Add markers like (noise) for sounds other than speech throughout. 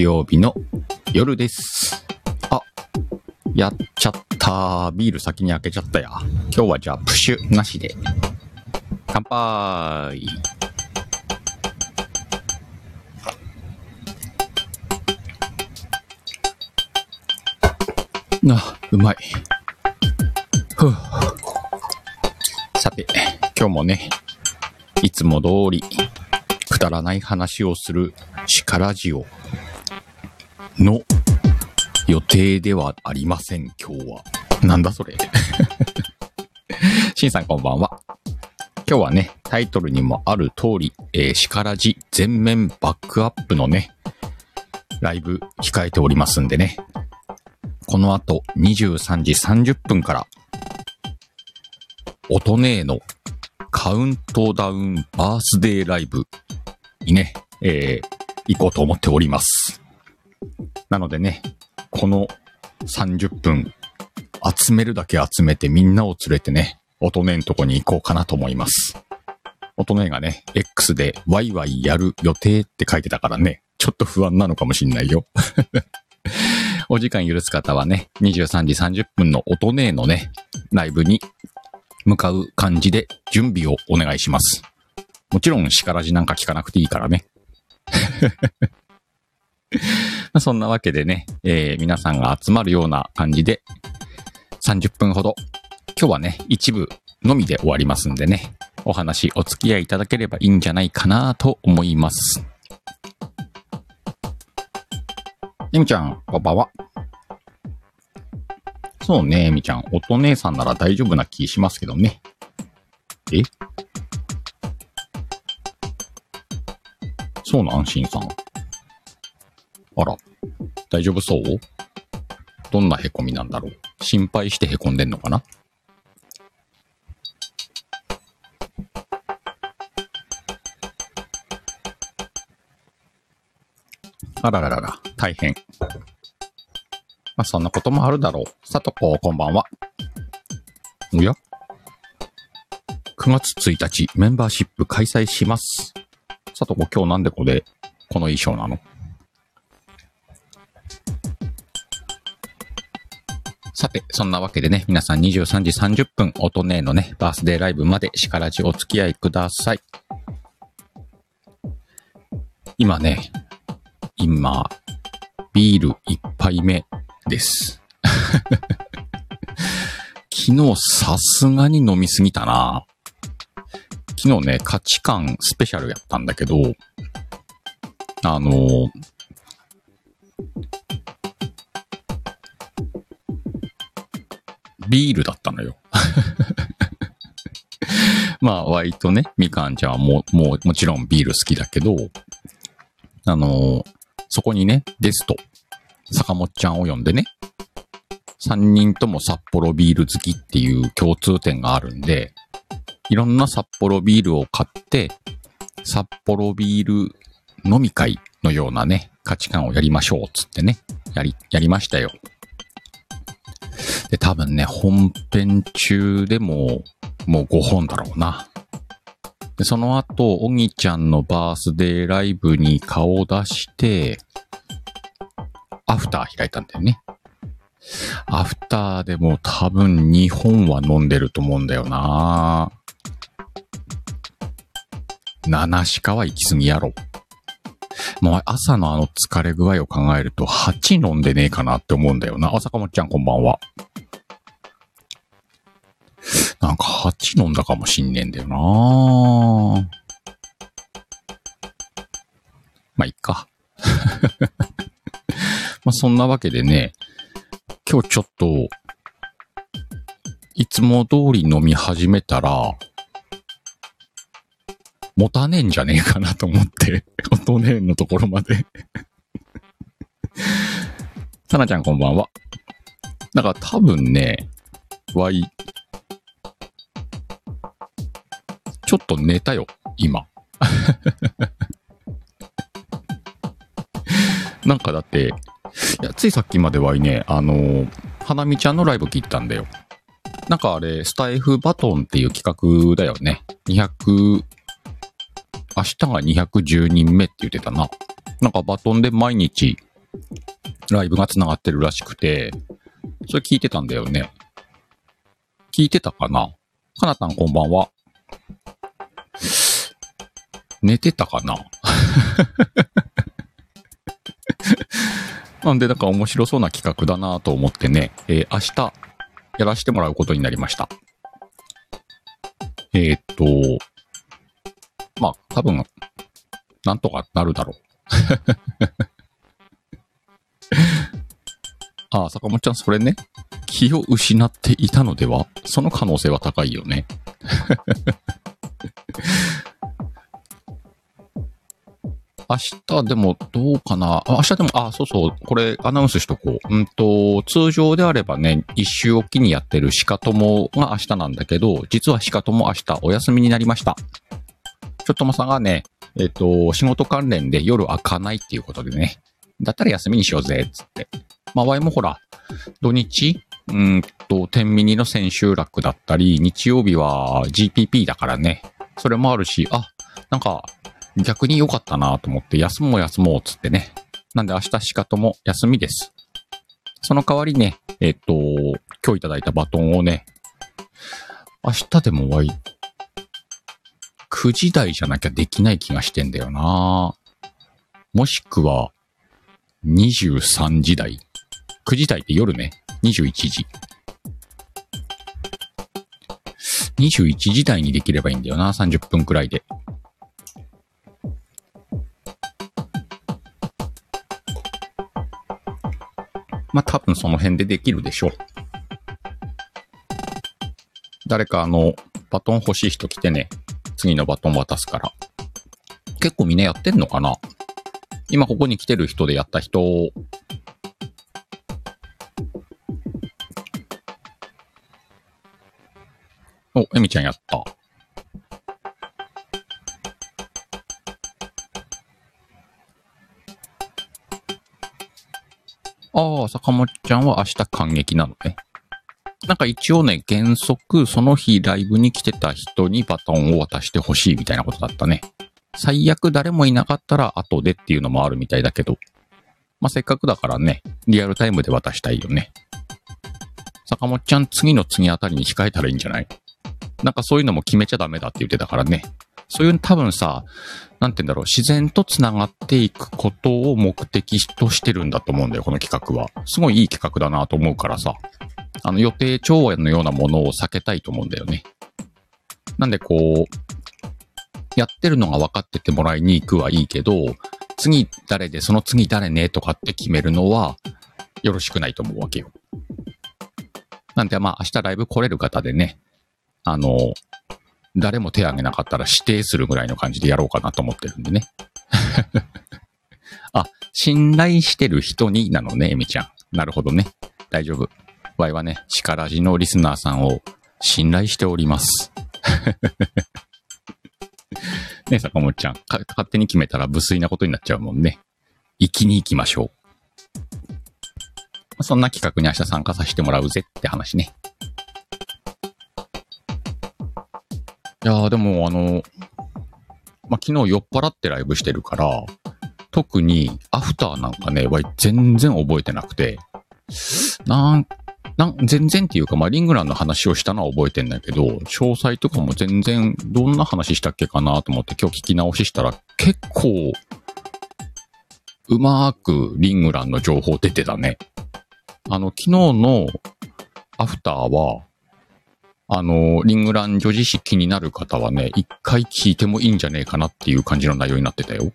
木曜日の夜です。あ、やっちゃった。ビール先に開けちゃったや。今日はじゃあプッシュなしで。乾杯。あ、うまい。ふうさて、今日もね、いつも通り、くだらない話をするシカラジオの予定ではありません、今日は。なんだそれ。しんさんこんばんは。今日はね、タイトルにもある通り、えー、シカラジ全面バックアップのね、ライブ控えておりますんでね、この後23時30分から、音ねえのカウントダウンバースデーライブにね、えー、行こうと思っております。なのでね、この30分、集めるだけ集めてみんなを連れてね、音ねえのとこに行こうかなと思います。音ねえがね、X でワイワイやる予定って書いてたからね、ちょっと不安なのかもしんないよ。(laughs) お時間許す方はね、23時30分の音ねえのね、ライブに向かう感じで準備をお願いします。もちろん、叱らじなんか聞かなくていいからね。まあそんなわけでね、えー皆さんが集まるような感じで、30分ほど、今日はね、一部のみで終わりますんでね、お話お付き合いいただければいいんじゃないかなと思います。えみちゃん、こんばんは。そうね、えみちゃん。音姉さんなら大丈夫な気しますけどね。え？そうなんしんさん。あら、大丈夫そう？どんな凹みなんだろう？心配して凹んでんのかな？あらららら、大変。まあ、そんなこともあるだろう。さとこ、こんばんは。おや ?9 月1日、メンバーシップ開催します。さとこ、今日なんでこれ、この衣装なの？さて、そんなわけでね、皆さん23時30分、音ねえのね、バースデーライブまでしからじお付き合いください。今ね、今、ビール一杯目です。(laughs) 昨日さすがに飲みすぎたな。昨日ね、価値観スペシャルやったんだけど、あの、ビールだったのよ。(laughs) まあ、ワイとね、みかんちゃんはも、もう、もちろんビール好きだけど、あのそこにね、ゲスト、坂本ちゃんを呼んでね、三人とも札幌ビール好きっていう共通点があるんで、いろんな札幌ビールを買って、札幌ビール飲み会のようなね、価値観をやりましょう、つってね、やり、やりましたよ。で、多分ね、本編中でも、もう5本だろうな。で、その後、おぎちゃんのバースデーライブに顔を出して、アフター開いたんだよね。アフターでも多分2本は飲んでると思うんだよな7しかは行き過ぎやろ。もう朝のあの疲れ具合を考えると8飲んでねえかなって思うんだよな。あ、坂本ちゃんこんばんは。なんか8飲んだかもしんねえんだよなまあ、いっか。(laughs) まあ、そんなわけでね、今日ちょっと、いつも通り飲み始めたら、持たねえんじゃねえかなと思って、(laughs) 音ねえのところまで。さなちゃんこんばんは。だから多分ね、わい、ちょっと寝たよ、今。(laughs) なんかだって、いや、ついさっきまではいね、あのー花見ちゃんのライブ聞いたんだよ。なんかあれ、スタイフバトンっていう企画だよね。200、明日が210人目って言ってたな。なんかバトンで毎日ライブが繋がってるらしくて、それ聞いてたんだよね。聞いてたかなかなたんこんばんは。寝てたかな？(laughs) なんで、なんか面白そうな企画だなと思ってね、えー、明日やらせてもらうことになりました。えー、っと、まあ、多分、なんとかなるだろう。(laughs) ああ、坂本ちゃん、それね、気を失っていたのでは？その可能性は高いよね。(laughs) 明日でもどうかな？明日でも、あ、そうそう、これアナウンスしとこう。うんと、通常であればね、一週おきにやってる鹿友が明日なんだけど、実は鹿友明日お休みになりました。ちょっともさんがね、えっ、と、仕事関連で夜開かないっていうことでね、だったら休みにしようぜ、つって。まあ、ワイもほら、土日、うんと、天ミニの千秋楽だったり、日曜日は GPP だからね、それもあるし、あ、なんか、逆に良かったなと思って、休もう休もうつってね。なんで明日しかとも休みです。その代わりね、えっ、と、今日いただいたバトンをね、明日でも終わり、9時台じゃなきゃできない気がしてんだよなもしくは、23時台。9時台って夜ね。21時。21時台にできればいいんだよな。30分くらいで。まあ、多分その辺でできるでしょう。誰かあの、バトン欲しい人来てね、次のバトン渡すから。結構みんなやってんのかな今ここに来てる人でやった人、お、エミちゃんやった。ああ、坂本ちゃんは明日感激なのね。なんか一応ね、原則その日ライブに来てた人にバトンを渡してほしいみたいなことだったね。最悪誰もいなかったら後でっていうのもあるみたいだけど。まあ、せっかくだからね、リアルタイムで渡したいよね。坂本ちゃん次の次あたりに控えたらいいんじゃない？なんかそういうのも決めちゃダメだって言ってたからね。そういう多分さ、なんて言うんだろう、自然と繋がっていくことを目的としてるんだと思うんだよ、この企画は。すごいいい企画だなと思うからさ。あの予定調和のようなものを避けたいと思うんだよね。なんでこう、やってるのが分かっててもらいに行くはいいけど、次誰で、その次誰ねとかって決めるのは、よろしくないと思うわけよ。なんでまあ明日ライブ来れる方でね、あの、誰も手挙げなかったら指定するぐらいの感じでやろうかなと思ってるんでね。(laughs) あ、信頼してる人になのね、エミちゃん。なるほどね。大丈夫。ワイはね、力地のリスナーさんを信頼しております。(laughs) ね、坂本ちゃん。勝手に決めたら無粋なことになっちゃうもんね。行きに行きましょう。そんな企画に明日参加させてもらうぜって話ね。いやーでもあの、まあ、昨日酔っ払ってライブしてるから、特にアフターなんかね、わい全然覚えてなくて、なん、なん全然っていうか、まあ、リングランの話をしたのは覚えてんだけど、詳細とかも全然どんな話したっけかなと思って今日聞き直ししたら結構、うまーくリングランの情報出てたね。あの、昨日のアフターは、あの、リングラン女子誌気になる方はね、一回聞いてもいいんじゃねえかなっていう感じの内容になってたよ。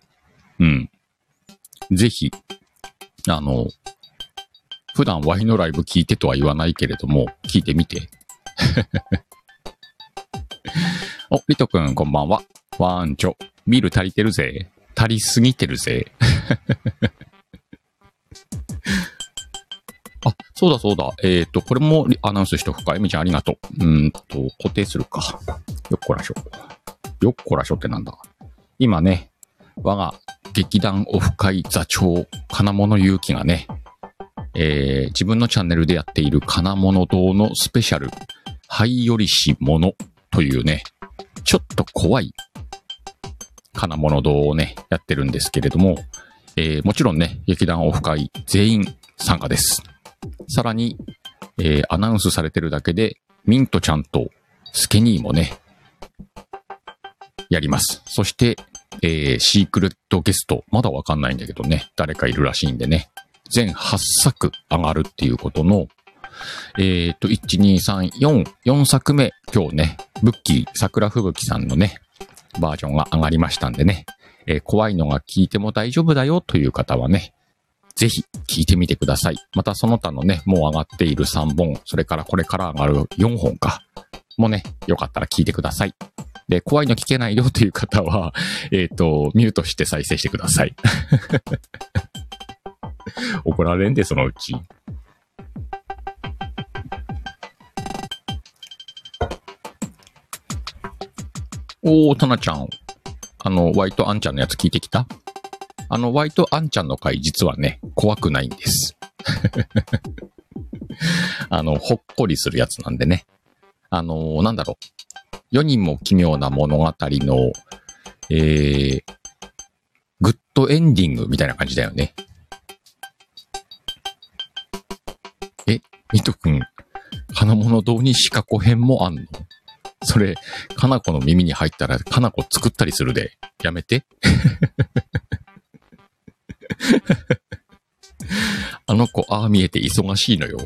うん。ぜひ、あの、普段ワイのライブ聞いてとは言わないけれども、聞いてみて。(laughs) お、リトくんこんばんは。ワンチョ。ビール足りてるぜ。足りすぎてるぜ。そうだそうだ。えっ、ー、と、これもアナウンスしとくか。エミちゃんありがとう。うんと、固定するか。よっこらしょ。よっこらしょってなんだ？今ね、我が劇団オフ会座長、金物勇気がね、えー、自分のチャンネルでやっている金物堂のスペシャル灰よりし者というね、ちょっと怖い金物堂をね、やってるんですけれども、えー、もちろんね、劇団オフ会全員参加です。さらに、えー、アナウンスされてるだけで、ミントちゃんとスケニーもね、やります。そして、えー、シークレットゲスト、まだわかんないんだけどね、誰かいるらしいんでね、全8作上がるっていうことの、えっ、と、1、2、3、4、4作目、今日ね、ブッキー、桜吹雪さんのね、バージョンが上がりましたんでね、えー、怖いのが聞いても大丈夫だよという方はね、ぜひ聞いてみてください。またその他のね、もう上がっている3本、それからこれから上がる4本か、もね、よかったら聞いてください。で、怖いの聞けないよという方は、(laughs) えっ、ー、と、ミュートして再生してください。(laughs) 怒られんで、そのうち。おー、タナちゃん。あの、ワイトアンちゃんのやつ聞いてきた？あの、ワイトアンちゃんの回実はね、怖くないんです。(laughs) あの、ほっこりするやつなんでね。あの、なんだろう。世にも奇妙な物語の、えー、グッドエンディングみたいな感じだよね。え、ミトくん、金物堂にシカコ編もあんの？それ、かなこの耳に入ったら、かなこ作ったりするで。やめて。(laughs) (laughs) あの子、ああ見えて忙しいのよ。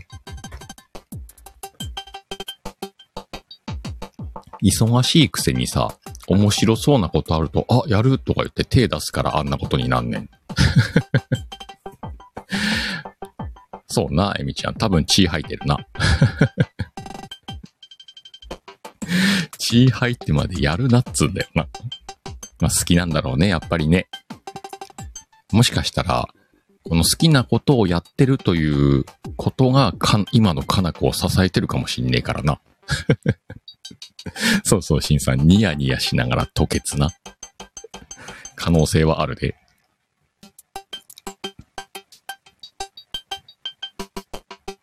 忙しいくせにさ、面白そうなことあると、あ、やるとか言って手出すからあんなことになんねん。(laughs) そうな、エミちゃん。多分血吐いてるな。(laughs) 血入ってまでやるなっつうんだよな。まあ好きなんだろうね、やっぱりね。もしかしたら、この好きなことをやってるということがか、今のかな子を支えてるかもしんねえからな。(laughs) そうそう、しんさん、ニヤニヤしながら吐血な。可能性はあるで。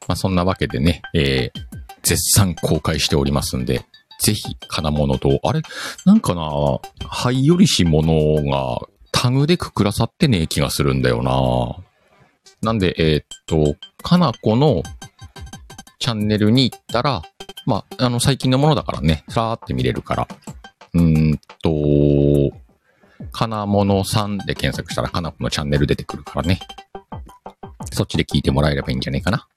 まあそんなわけでね、えー、絶賛公開しておりますんで、ぜひ、金物と、あれ？なんかな、灰よりし物がタグでくくらさってねえ気がするんだよな。なんで、えー、っと、かなこのチャンネルに行ったら、まあ、あの、最近のものだからね、さーって見れるから。うーんと、金物さんで検索したらかなこのチャンネル出てくるからね。そっちで聞いてもらえればいいんじゃないかな。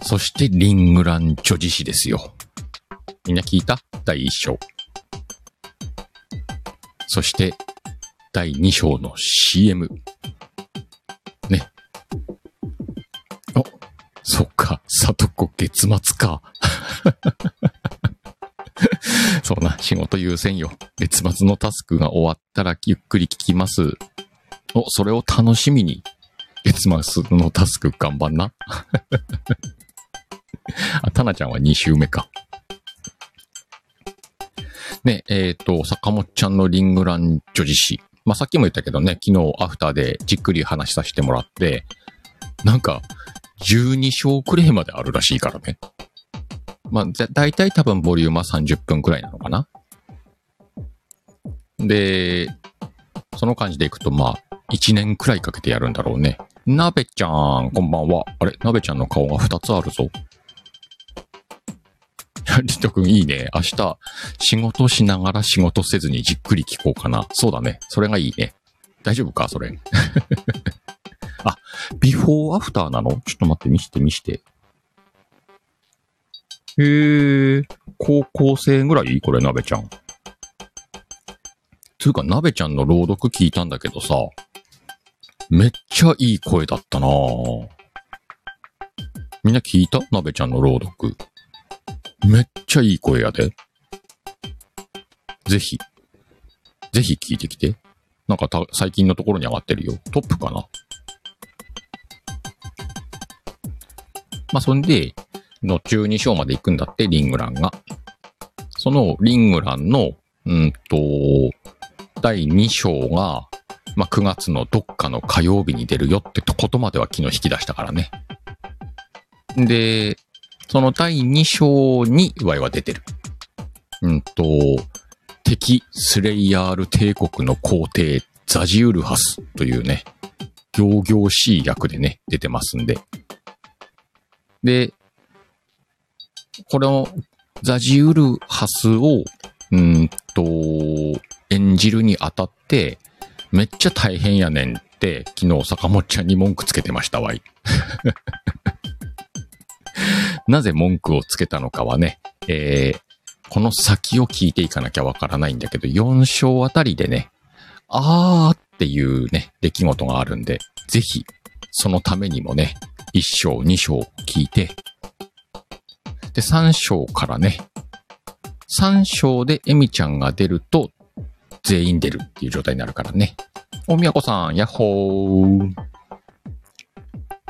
そしてリングラン女子誌ですよ。みんな聞いた？第1章。そして第2章の CM。ね。お、そっか、里子月末か。(laughs) そうな、仕事優先よ。月末のタスクが終わったらゆっくり聞きます。お、それを楽しみに、月末のタスク頑張んな。(laughs) あ、タナちゃんは2週目か。ね、えっ、ー、と、坂本ちゃんのリングラン女子誌。まあ、さっきも言ったけどね、昨日アフターでじっくり話させてもらって、なんか、12章くらいまであるらしいからね。まあ、だいたい多分ボリュームは30分くらいなのかな。で、その感じでいくと、まあ、1年くらいかけてやるんだろうね。なべちゃん、こんばんは。あれ？なべちゃんの顔が2つあるぞ。リト君いいね。明日、仕事しながら仕事せずにじっくり聞こうかな。そうだね。それがいいね。大丈夫かそれ？(laughs) あ、ビフォーアフターなの？ちょっと待って、見して見して。へえ、高校生ぐらい？これ、なべちゃん。つうか、なべちゃんの朗読聞いたんだけどさ、めっちゃいい声だったなみんな聞いた？なべちゃんの朗読。めっちゃいい声やで。ぜひ、ぜひ聞いてきて。なんかた、最近のところに上がってるよ。トップかな。まあ、そんで、の12章まで行くんだって、リングランが。そのリングランの、うんと、第2章が、まあ、9月のどっかの火曜日に出るよってことまでは昨日引き出したからね。で、その第2章にワイは出てる。うんと、敵スレイヤール帝国の皇帝ザジウルハスというね、行々しい役でね、出てますんで。で、このザジウルハスを、うんと、演じるにあたって、めっちゃ大変やねんって、昨日坂本ちゃんに文句つけてましたわい。なぜ文句をつけたのかはね、えー、この先を聞いていかなきゃわからないんだけど、4章あたりでね、あーっていうね、出来事があるんで、ぜひ、そのためにもね、1章、2章聞いて、で、3章からね、3章でエミちゃんが出ると、全員出るっていう状態になるからね。おみやこさん、やっほー。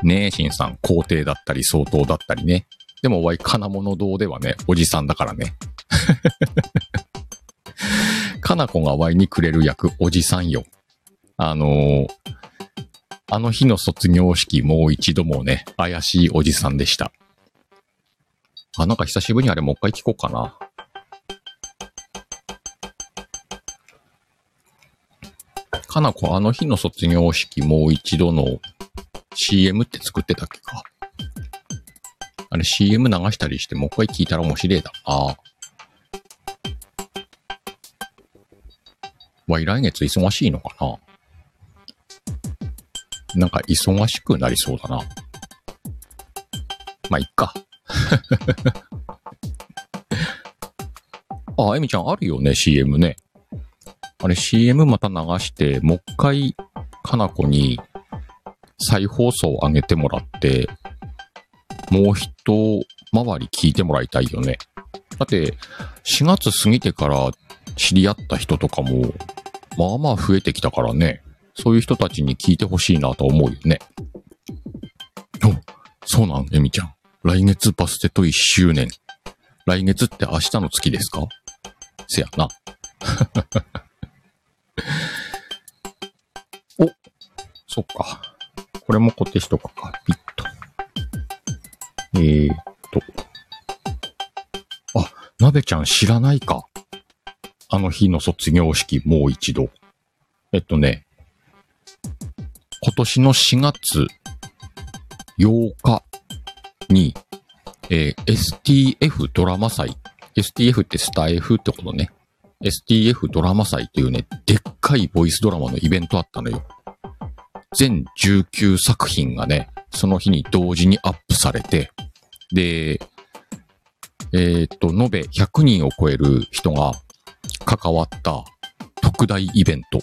ねえ、しんさん、皇帝だったり、相当だったりね。でも、わい、金物堂ではね、おじさんだからね。(laughs) かなこがワイにくれる役、おじさんよ。あのー、あの日の卒業式もう一度もね、怪しいおじさんでした。あ、なんか久しぶりにあれもう一回聞こうかな。かなこあの日の卒業式もう一度の CM って作ってたっけか。あれ CM 流したりしてもう一回聞いたら面白いだな。わい、来月忙しいのかななんか忙しくなりそうだな。まあ、いっか。(laughs) あ、エミちゃんあるよね、CM ね。あれ CM また流して、もう一回、かなこに再放送を上げてもらって、もう一回り聞いてもらいたいよね。だって、4月過ぎてから知り合った人とかも、まあまあ増えてきたからね。そういう人たちに聞いてほしいなと思うよね。お、そうなん、エミちゃん。来月バステと1周年。来月って明日の月ですか？せやな。(laughs) お、そっか。これも固定しとくか。ピッと。えーっと。あ、なべちゃん知らないか。あの日の卒業式もう一度。えっとね、今年の4月8日に、えー、STF ドラマ祭。STF ってスタイフってことね。STF ドラマ祭っていうね、でっかいボイスドラマのイベントあったのよ。全19作品がね、その日に同時にアップされて、で、えー、っと、延べ100人を超える人が関わった特大イベント。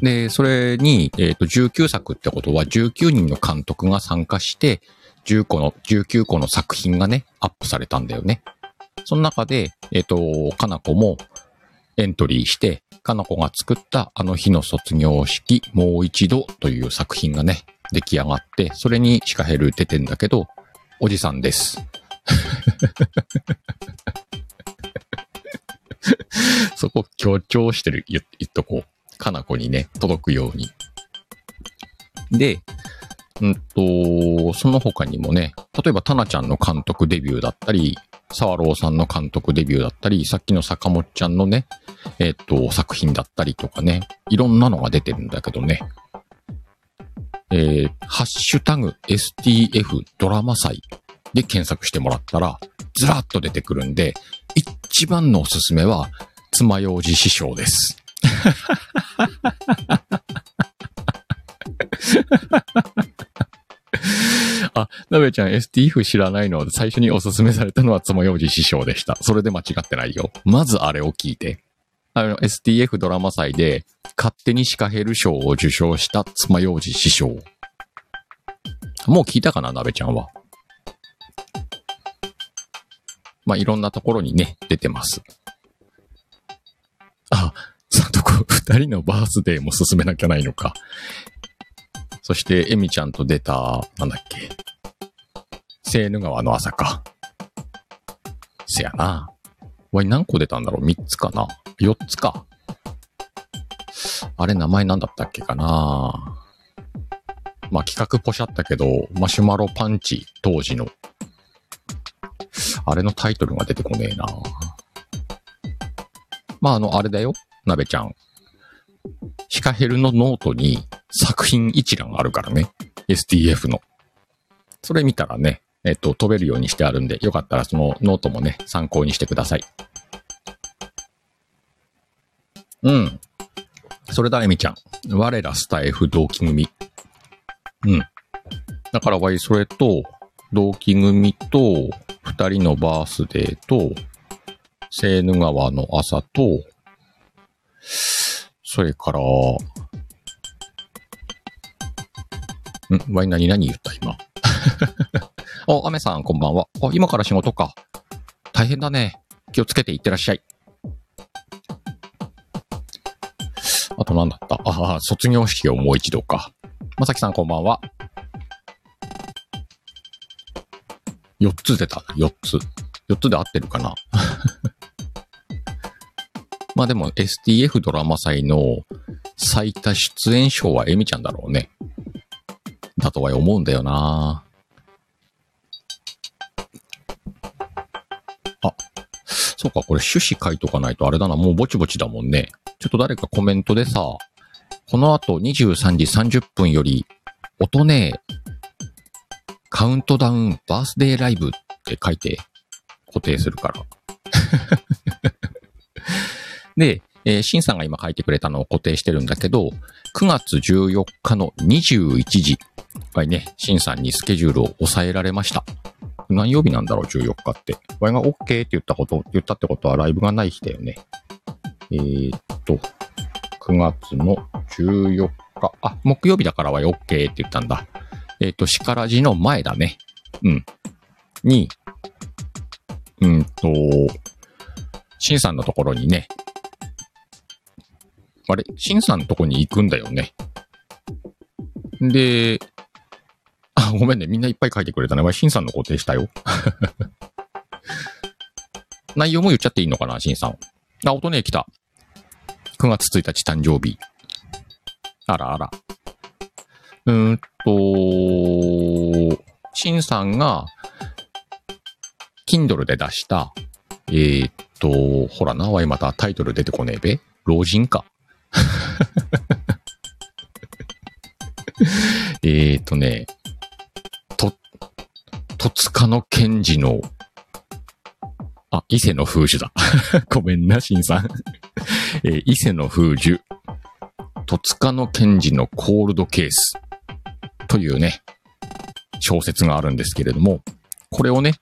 で、それに、えっ、ー、と、19作ってことは19人の監督が参加して、10個の、19個の作品がね、アップされたんだよね。その中で、えっ、ー、と、かなこもエントリーして、かなこが作ったあの日の卒業式、もう一度という作品がね、出来上がって、それにシカヘル出てんだけど、おじさんです。(laughs) そこ強調してる、言っとこう。かなこにね、届くように。で、うんと、その他にもね、例えばタナちゃんの監督デビューだったり、沢朗さんの監督デビューだったり、さっきの坂本ちゃんのね、えっ、と、作品だったりとかね、いろんなのが出てるんだけどね。えー、ハッシュタグ STF ドラマ祭で検索してもらったら、ずらっと出てくるんで、一番のおすすめは、爪楊枝師匠です。(laughs) あ、なべちゃん STF 知らないの最初におすすめされたのは爪楊枝師匠でした。それで間違ってないよ。まずあれを聞いて。あの、STF ドラマ祭で勝手にシカヘル賞を受賞した爪楊枝師匠。もう聞いたかな、なべちゃんは。まあ、いろんなところにね、出てます。あ、さとこ、二人のバースデーも進めなきゃないのか。そして、エミちゃんと出た、なんだっけ。セーヌ川の朝か。せやな。わい何個出たんだろう？三つかな四つか。あれ名前なんだったっけかなまあ企画ポシャったけど、マシュマロパンチ当時のあれのタイトルが出てこねえな。まあ、あの、あれだよ。なべちゃん。シカヘルのノートに作品一覧あるからね。STF の。それ見たらね、えっと、飛べるようにしてあるんで、よかったらそのノートもね、参考にしてください。うん。それだ、エミちゃん。我らスタイフ同期組。うん。だからわい、それと、同期組と、二人のバースデーと、セーヌ川の朝と、それから、ん？わい、何何言った今？(laughs) あ、アメさん、こんばんは。あ、今から仕事か。大変だね。気をつけていってらっしゃい。あと何だった？ああ、卒業式をもう一度か。まさきさんこんばんは。4つ出た。4つ。4つで合ってるかな？(laughs) まあでも STF ドラマ祭の最多出演賞はエミちゃんだろうね。だとは思うんだよなそうか、これ趣旨書いとかないとあれだな。もうぼちぼちだもんね。ちょっと誰かコメントでさ、この後23時30分より、音ねカウントダウンバースデーライブって書いて固定するから。(laughs) で、えー、シンさんが今書いてくれたのを固定してるんだけど、9月14日の21時。はいね、シンさんにスケジュールを抑えられました。何曜日なんだろう、14日って。ワイが OK って言ったこと、言ったってことはライブがない日だよね。えー、っと、9月の14日。あ、木曜日だからは OK って言ったんだ。えー、っと、しからじの前だね。うん。に、うんと、シンさんのところにね、あれ、シンさんのとこに行くんだよね。で、あ、ごめんね。みんないっぱい書いてくれたね。シンさんの固定したよ。(laughs) 内容も言っちゃっていいのかな、シンさん。あ、音ね、来た。9月1日誕生日。あらあら。うーんと、シンさんが、Kindle で出した、えー、っと、ほらな、わいまたタイトル出てこねえべ。老人か。(laughs) えっとね、戸塚の賢治の、あ、伊勢の風樹だ。(laughs) ごめんな、しんさん。(laughs) えー伊勢の風樹、戸塚の賢治のコールドケースというね、小説があるんですけれども、これをね、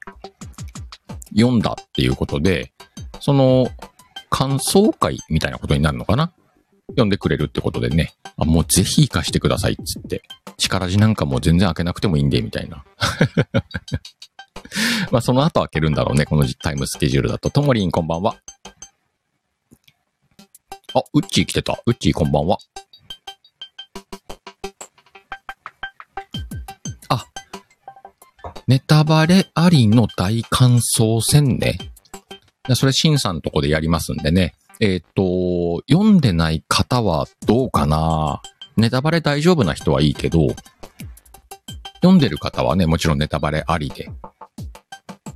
読んだっていうことで、その感想会みたいなことになるのかな？読んでくれるってことでね、あ、もうぜひ活かしてくださいっつって、力字なんかもう全然開けなくてもいいんで、みたいな。(laughs) まあその後開けるんだろうね、このタイムスケジュールだと。ともりんこんばんは。あ、ウッチー来てた。ウッチーこんばんは。あ、ネタバレありの大感想戦ね。それ、シンさんとこでやりますんでね。えっ、と、読んでない方はどうかな？ネタバレ大丈夫な人はいいけど、読んでる方はね、もちろんネタバレありで。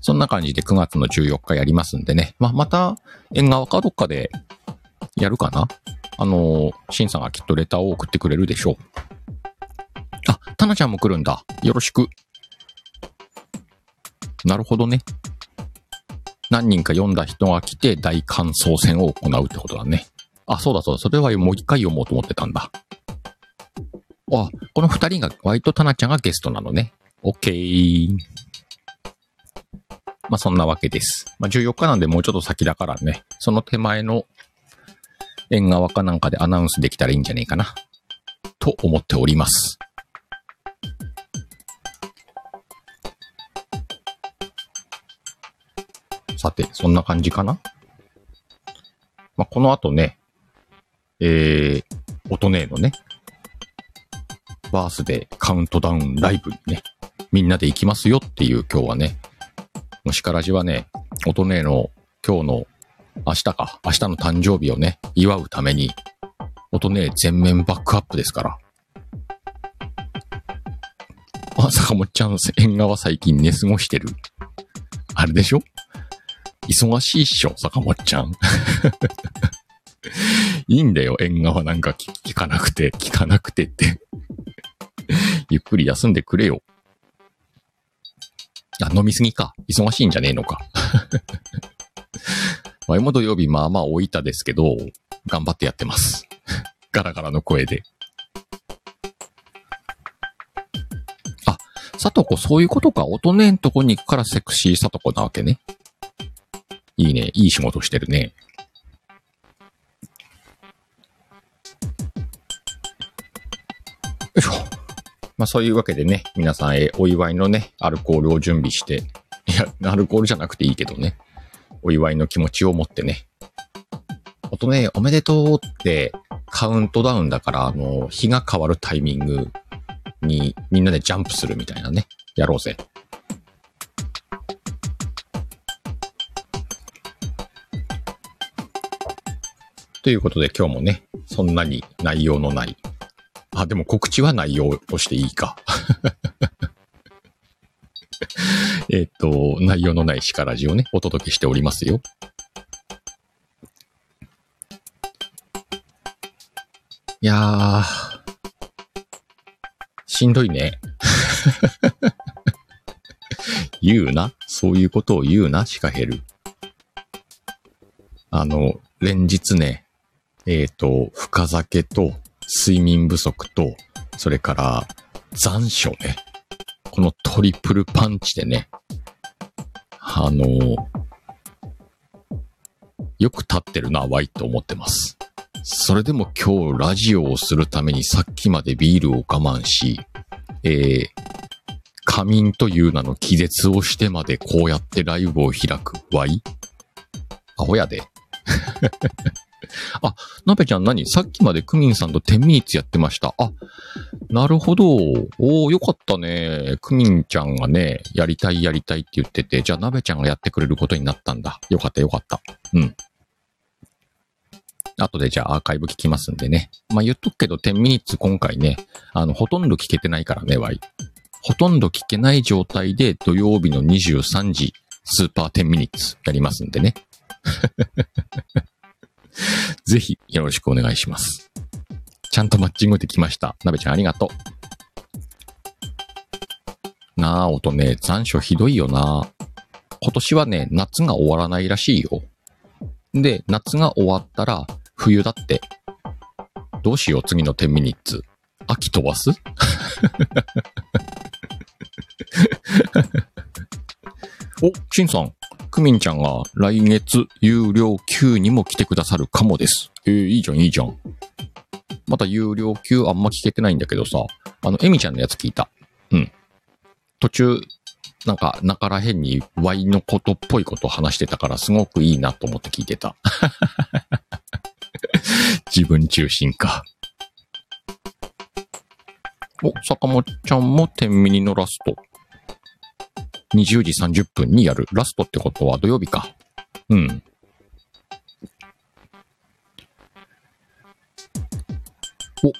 そんな感じで9月の14日やりますんでね。ま、また、縁側かどっかでやるかな？あの、シンさんがきっとレターを送ってくれるでしょう。あ、タナちゃんも来るんだ。よろしく。なるほどね。何人か読んだ人が来て大感想戦を行うってことだね。あ、そうだそうだ。それはもう一回読もうと思ってたんだ。あ、この二人が、ワイとタナちゃんがゲストなのね。オッケー。まあそんなわけです。まあ14日なんでもうちょっと先だからね。その手前の縁側かなんかでアナウンスできたらいいんじゃねえかな。と思っております。さて、そんな感じかなまあ、この後ね、えー、音ねえのね、バースデーカウントダウンライブにね、みんなで行きますよっていう今日はね、もしからじはね、音ねえの今日の明日か、明日の誕生日をね、祝うために、音ねえ全面バックアップですから。あ、坂本ちゃん、縁側最近寝過ごしてる？あれでしょ？忙しいっしょ、坂本ちゃん。(laughs) いいんだよ、縁側なんか聞かなくて、聞かなくてって。ゆっくり休んでくれよ。あ、飲みすぎか。忙しいんじゃねえのか。(laughs) 前も土曜日まあまあ置いたですけど、頑張ってやってます。ガラガラの声で。あ、さとこそういうことか。音ねんとこに行くからセクシーさとこなわけね。いいね。いい仕事してるね。よいしょ。まあそういうわけでね、皆さん、えーお祝いのね、アルコールを準備して、いや、アルコールじゃなくていいけどね、お祝いの気持ちを持ってね。あとね、おめでとうってカウントダウンだから、あの、日が変わるタイミングにみんなでジャンプするみたいなね、やろうぜ。ということで今日もね、そんなに内容のないあ、でも告知は内容としていいか。(laughs) えっと、内容のないシカラジをね、お届けしておりますよ。いやー、しんどいね。(laughs) 言うな。そういうことを言うな、シカヘル。あの、連日ね、えっ、と、深酒と、睡眠不足と、それから残暑ね。このトリプルパンチでね、あのよく立ってるな、ワイと思ってます。それでも今日ラジオをするためにさっきまでビールを我慢し、えー、仮眠という名の気絶をしてまでこうやってライブを開くワイアホやで。あ、なべちゃん何？さっきまでクミンさんと10ミニッツやってました。あ、なるほど。おー、よかったね。クミンちゃんがね、やりたいやりたいって言ってて、じゃあなべちゃんがやってくれることになったんだ。よかったよかった。うん。後でじゃあアーカイブ聞きますんでね。まあ、言っとくけど10ミニッツ今回ね、あの、ほとんど聞けてないからね、ワイ。ほとんど聞けない状態で土曜日の23時、スーパー10ミニッツやりますんでね。(laughs) ぜひよろしくお願いします。ちゃんとマッチングできました。なべちゃんありがとう。なあ、音ね、残暑ひどいよな。今年はね、夏が終わらないらしいよ。で、夏が終わったら、冬だって。どうしよう、次の10ミニッツ。秋飛ばす？(laughs) お、しんさん。クミンちゃんが来月有料級にも来てくださるかもです。えー、いいじゃん、いいじゃん。また有料級あんま聞けてないんだけどさ、あの、エミちゃんのやつ聞いた。うん。途中、なんか、中ら辺にワイのことっぽいこと話してたから、すごくいいなと思って聞いてた。(laughs) 自分中心か。お、坂本ちゃんも天ミニのラスト。20時30分にやる。ラストってことは土曜日か。うん。お、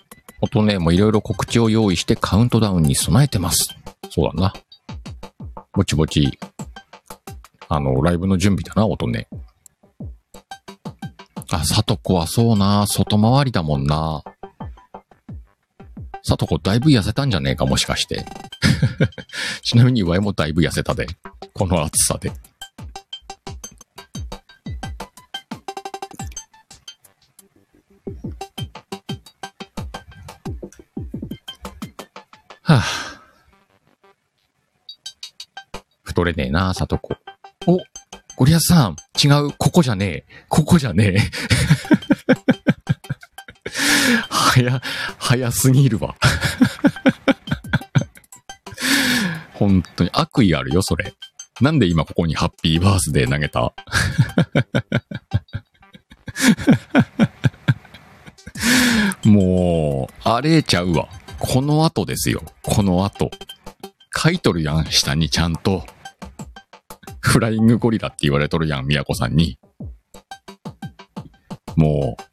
あとね、もういろいろ告知を用意してカウントダウンに備えてます。そうだな。ぼちぼち、あの、ライブの準備だな、音ね。あ、さとこはそうな、外回りだもんな。さとこだいぶ痩せたんじゃねえか、もしかして。(laughs) ちなみにワイもだいぶ痩せたで。この暑さで。はぁ、太れねえな、さとこ。お、ゴリアスさん、違う、ここじゃねえ。ここじゃねえ。(laughs) 早、早すぎるわ。(laughs) 本当に悪意あるよ、それ。なんで今ここにハッピーバースデー投げた？(laughs) もう、あれちゃうわ。この後ですよ。この後。書いとるやん、下にちゃんと。フライングゴリラって言われとるやん、宮子さんに。もう。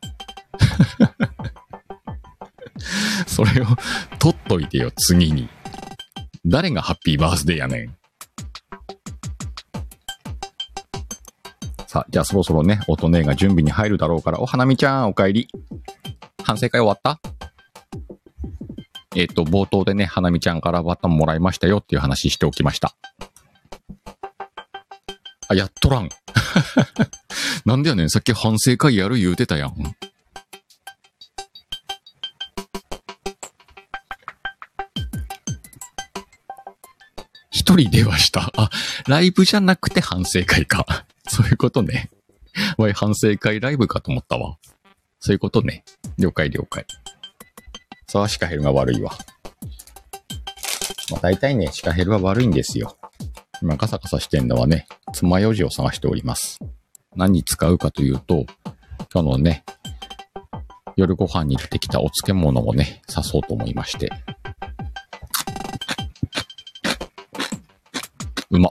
(laughs) それを取っといてよ、次に。誰がハッピーバースデーやねん。さあ、じゃあそろそろね、音ねが準備に入るだろうから、お、花見ちゃん、お帰り。反省会終わった？えっ、と、冒頭でね、花見ちゃんからバトンもらいましたよっていう話しておきました。あ、やっとらん。(laughs) なんでやねん、さっき反省会やる言うてたやん。一人ではした。あ、ライブじゃなくて反省会か。(laughs) そういうことね。わい、反省会ライブかと思ったわ。そういうことね。了解了解。さあ、シカヘルが悪いわ。まあ、大体ね、シカヘルは悪いんですよ。今ガサガサしてんのはね、爪楊枝を探しております。何に使うかというと、今日のね、夜ご飯に出てきたお漬物をね、刺そうと思いまして。うま。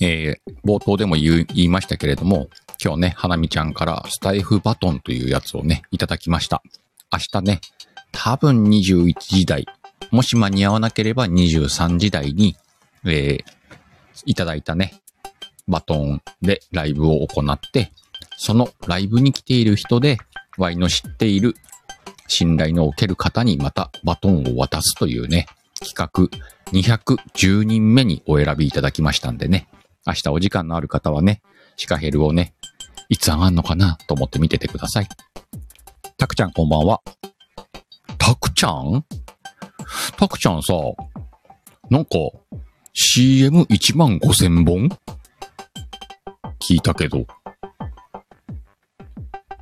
えー、冒頭でも言う言いましたけれども、今日ね、花見ちゃんからスタイフバトンというやつをね、いただきました。明日ね、多分21時台、もし間に合わなければ23時台に、えー、いただいたね、バトンでライブを行って、そのライブに来ている人で、ワイの知っている信頼のおける方にまたバトンを渡すというね、企画210人目にお選びいただきましたんでね、明日お時間のある方はね、シカヘルをね、いつ上がんのかなと思って見ててください。タクちゃんこんばんは。タクちゃん？タクちゃんさ、なんか CM1 万5千本？聞いたけど。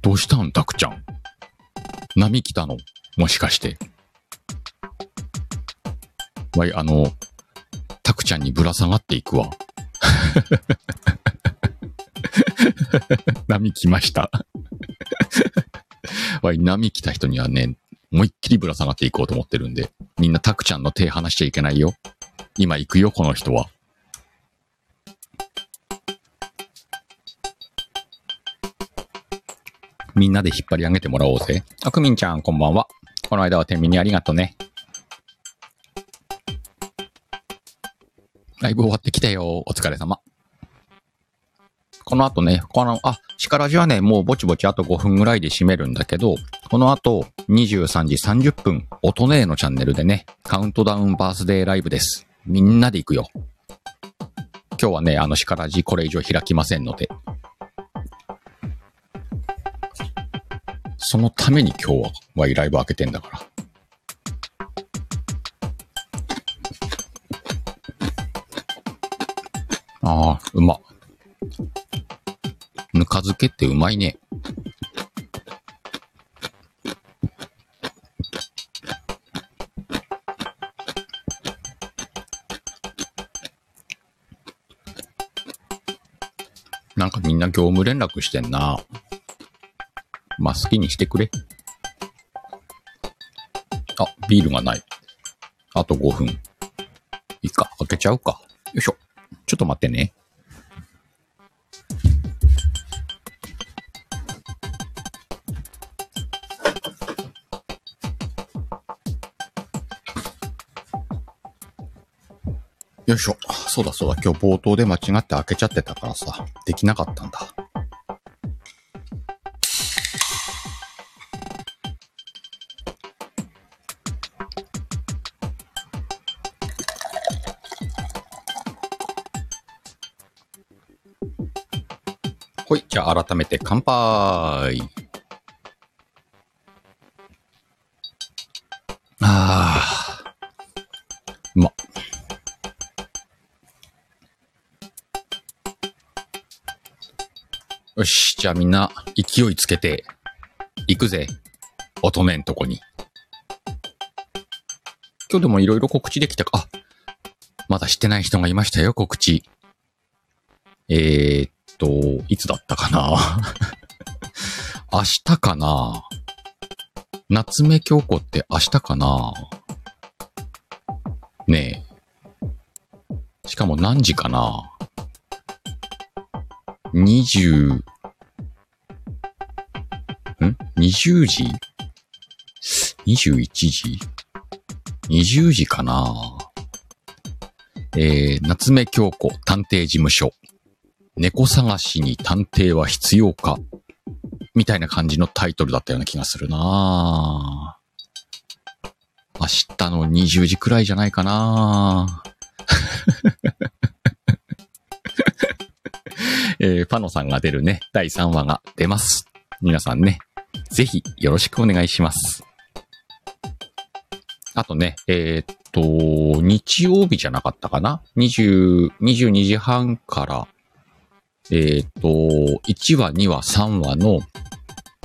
どうしたんタクちゃん？波来たの？もしかして。わい、あの、タクちゃんにぶら下がっていくわ。(laughs) 波来ました。(laughs) わい、波来た人にはね、思いっきりぶら下がっていこうと思ってるんで、みんなタクちゃんの手離しちゃいけないよ。今行くよ、この人は。みんなで引っ張り上げてもらおうぜ。あくみんちゃん、こんばんは。この間は天秤にありがとうね。ライブ終わってきたよ。お疲れ様。この後ね、この、あ、シカラジはね、もうぼちぼちあと5分ぐらいで閉めるんだけど、この後、23時30分、音ねえのチャンネルでね、カウントダウンバースデーライブです。みんなで行くよ。今日はね、あの、シカラジこれ以上開きませんので。そのために今日は、ワイライブ開けてんだから。ああ、うま。ぬか漬けってうまいね。なんかみんな業務連絡してんな。まあ、好きにしてくれ。あ、ビールがない。あと5分。いいか、開けちゃうか。よいしょ。ちょっと待ってね。よいしょ。そうだそうだ。今日冒頭で間違って開けちゃってたからさ、できなかったんだ。じゃあ改めて乾杯。ああ。うま。よし。じゃあみんな、勢いつけて、行くぜ。乙女んとこに。今日でもいろいろ告知できたか。あ、まだしてない人がいましたよ、告知。えー、っと、いつだったかな？(laughs) 明日かな？夏目京子って明日かな？ねえ。しかも何時かな？20、ん ?20 時 ?21 時 ?20 時かな？えー、夏目京子探偵事務所。猫探しに探偵は必要か？みたいな感じのタイトルだったような気がするな明日の20時くらいじゃないかな (laughs) えー、パノさんが出るね、第3話が出ます。皆さんね、ぜひよろしくお願いします。あとね、えーっと、日曜日じゃなかったかな ?20、22時半から、えーと、1話、2話、3話の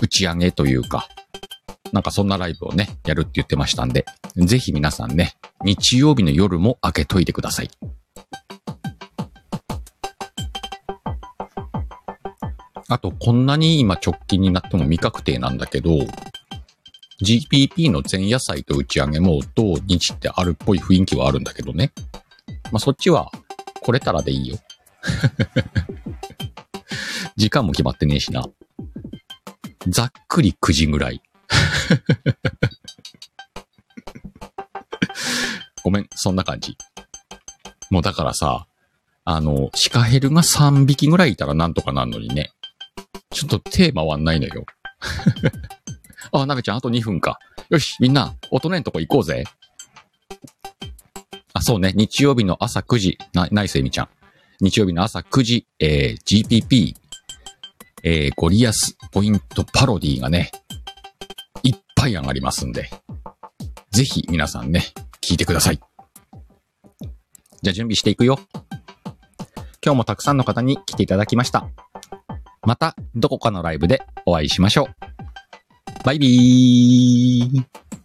打ち上げというか、なんかそんなライブをね、やるって言ってましたんで、ぜひ皆さんね、日曜日の夜も開けといてください。あと、こんなに今直近になっても未確定なんだけど、GPP の前夜祭と打ち上げも土日ってあるっぽい雰囲気はあるんだけどね。まあ、そっちは来れたらでいいよ。時間も決まってねえしな。ざっくり9時ぐらい。(laughs) ごめん、そんな感じ。もうだからさ、あの、シカヘルが3匹ぐらいいたらなんとかなんのにね。ちょっとテーマはないのよ。(laughs) あ、なべちゃん、あと2分か。よし、みんな、大人のとこ行こうぜ。あ、そうね、日曜日の朝9時、な、ないせみちゃん。日曜日の朝9時、えー、GPP、えー、ゴリアスポイントパロディがね、いっぱい上がりますんで、ぜひ皆さんね、聞いてください。じゃあ準備していくよ。今日もたくさんの方に来ていただきました。また、どこかのライブでお会いしましょう。バイビー